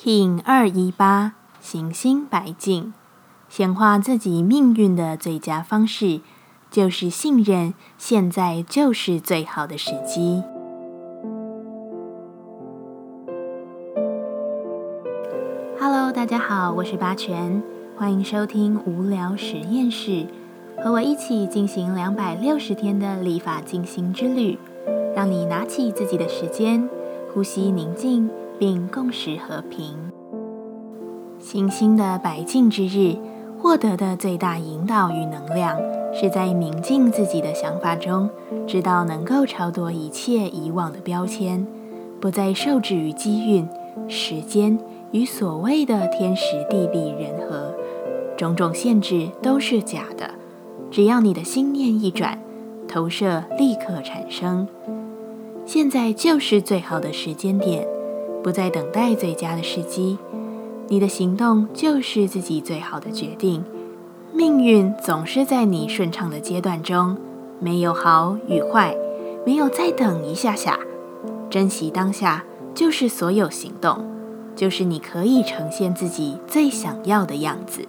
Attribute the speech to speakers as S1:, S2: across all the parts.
S1: King 二一八行星白镜，显化自己命运的最佳方式，就是信任现在就是最好的时机。Hello，大家好，我是八全，欢迎收听无聊实验室，和我一起进行两百六十天的立法进行之旅，让你拿起自己的时间，呼吸宁静。并共识和平。行星的白净之日，获得的最大引导与能量，是在明镜自己的想法中，知道能够超脱一切以往的标签，不再受制于机运、时间与所谓的天时地利人和，种种限制都是假的。只要你的心念一转，投射立刻产生。现在就是最好的时间点。不再等待最佳的时机，你的行动就是自己最好的决定。命运总是在你顺畅的阶段中，没有好与坏，没有再等一下下。珍惜当下，就是所有行动，就是你可以呈现自己最想要的样子。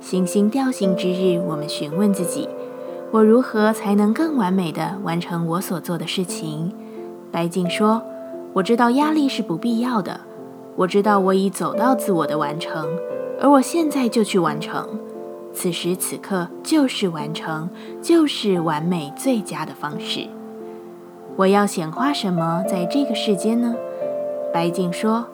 S1: 行星调性之日，我们询问自己：我如何才能更完美的完成我所做的事情？白静说。我知道压力是不必要的，我知道我已走到自我的完成，而我现在就去完成。此时此刻就是完成，就是完美最佳的方式。我要显化什么在这个世间呢？白静说：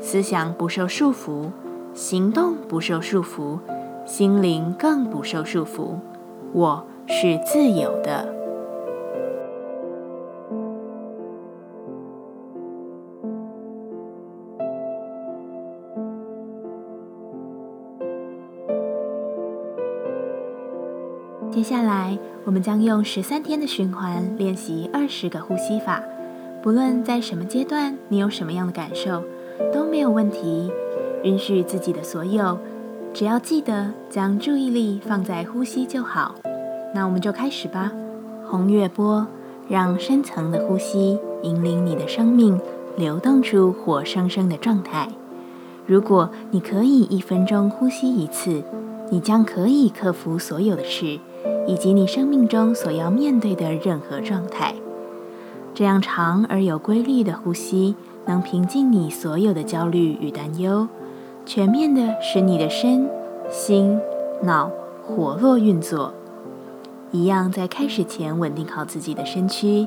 S1: 思想不受束缚，行动不受束缚，心灵更不受束缚。我是自由的。下来，我们将用十三天的循环练习二十个呼吸法。不论在什么阶段，你有什么样的感受，都没有问题。允许自己的所有，只要记得将注意力放在呼吸就好。那我们就开始吧。红月波，让深层的呼吸引领你的生命流动出活生生的状态。如果你可以一分钟呼吸一次，你将可以克服所有的事。以及你生命中所要面对的任何状态，这样长而有规律的呼吸，能平静你所有的焦虑与担忧，全面的使你的身心脑活络运作。一样在开始前稳定好自己的身躯，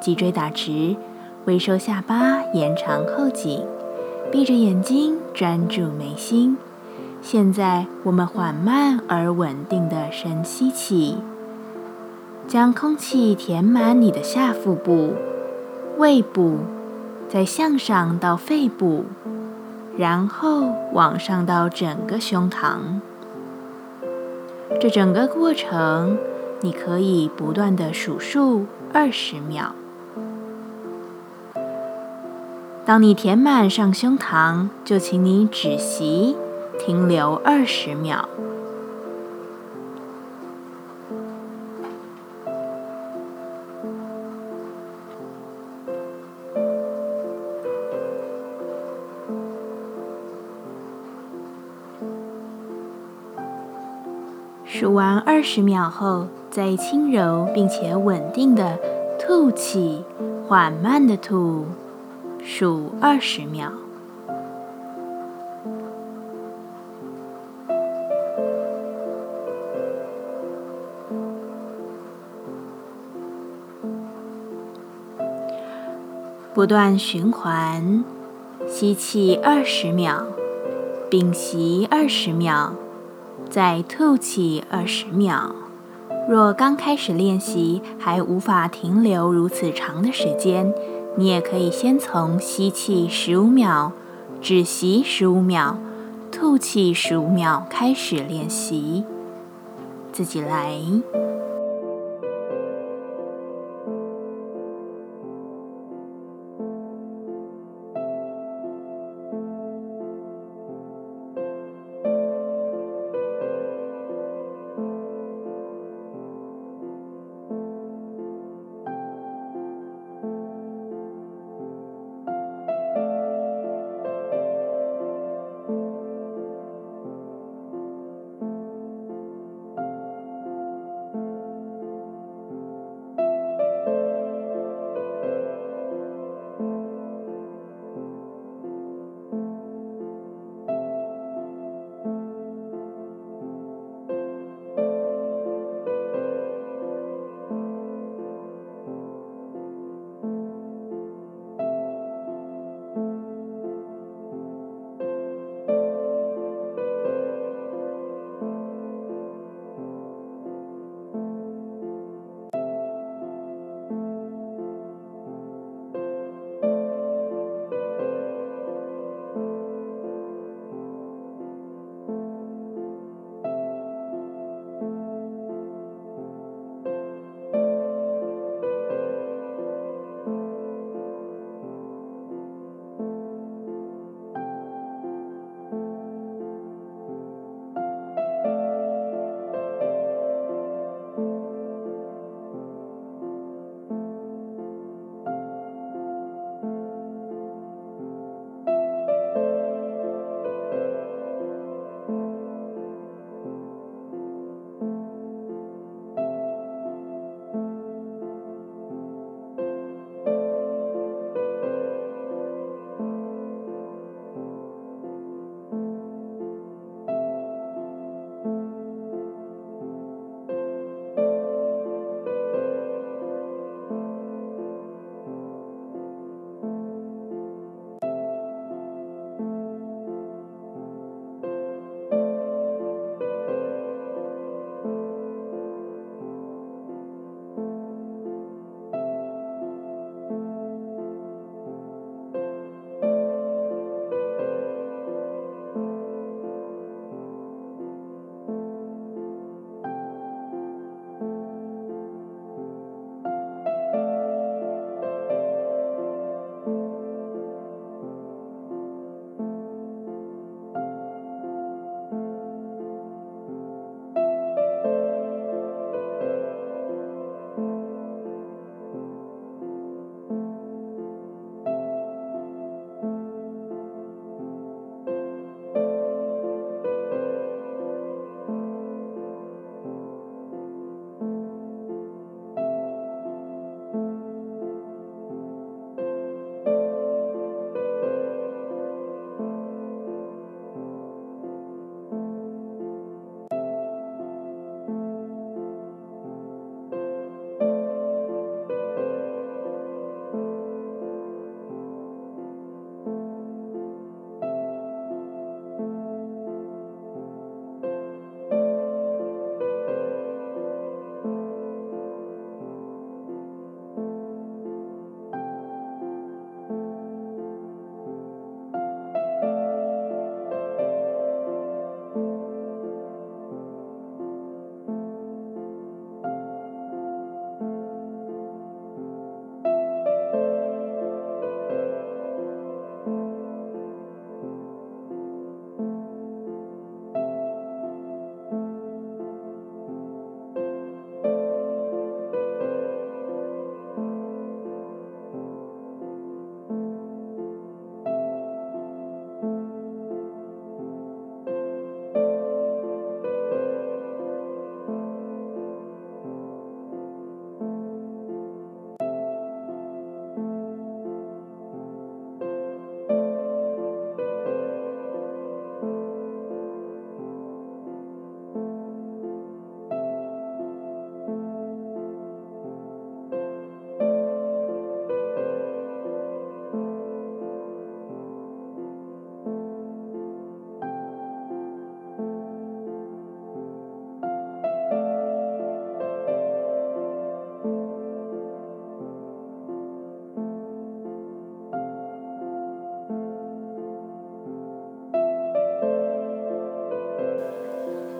S1: 脊椎打直，微收下巴，延长后颈，闭着眼睛专注眉心。现在，我们缓慢而稳定的深吸气，将空气填满你的下腹部、胃部，再向上到肺部，然后往上到整个胸膛。这整个过程，你可以不断的数数二十秒。当你填满上胸膛，就请你止息。停留二十秒，数完二十秒后，再轻柔并且稳定的吐气，缓慢的吐，数二十秒。不断循环，吸气二十秒，屏息二十秒，再吐气二十秒。若刚开始练习还无法停留如此长的时间，你也可以先从吸气十五秒、止息十五秒、吐气十五秒开始练习，自己来。